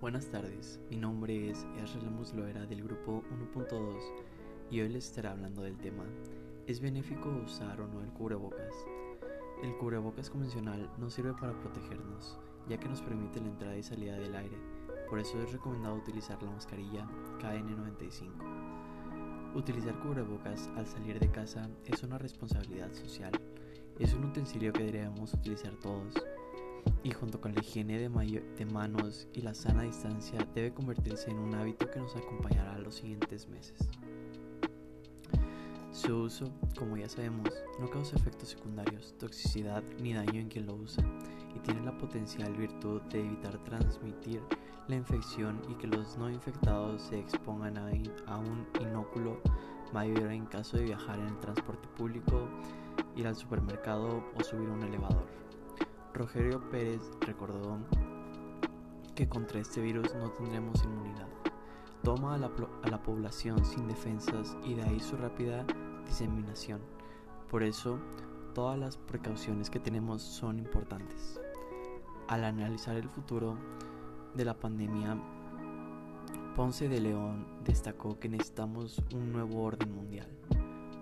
Buenas tardes, mi nombre es Ezra Musloera del grupo 1.2 y hoy les estaré hablando del tema ¿Es benéfico usar o no el cubrebocas? El cubrebocas convencional no sirve para protegernos, ya que nos permite la entrada y salida del aire, por eso es recomendado utilizar la mascarilla KN95. Utilizar cubrebocas al salir de casa es una responsabilidad social, es un utensilio que deberíamos utilizar todos y junto con la higiene de, manos y la sana distancia debe convertirse en un hábito que nos acompañará los siguientes meses. Su uso, como ya sabemos, no causa efectos secundarios, toxicidad ni daño en quien lo usa y tiene la potencial virtud de evitar transmitir la infección y que los no infectados se expongan a, a un inóculo mayor en caso de viajar en el transporte público, ir al supermercado o subir un elevador. Rogerio Pérez recordó que contra este virus no tendremos inmunidad. Toma a la, población sin defensas y de ahí su rápida diseminación. Por eso, todas las precauciones que tenemos son importantes. Al analizar el futuro de la pandemia, Ponce de León destacó que necesitamos un nuevo orden mundial,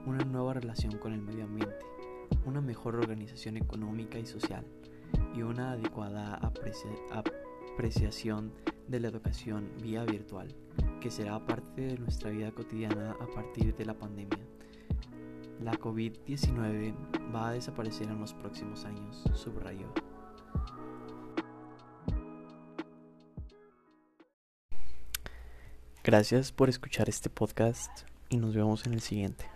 una nueva relación con el medio ambiente, una mejor organización económica y social, y una adecuada apreciación de la educación vía virtual, que será parte de nuestra vida cotidiana a partir de la pandemia. La COVID-19 va a desaparecer en los próximos años, subrayó. Gracias por escuchar este podcast y nos vemos en el siguiente.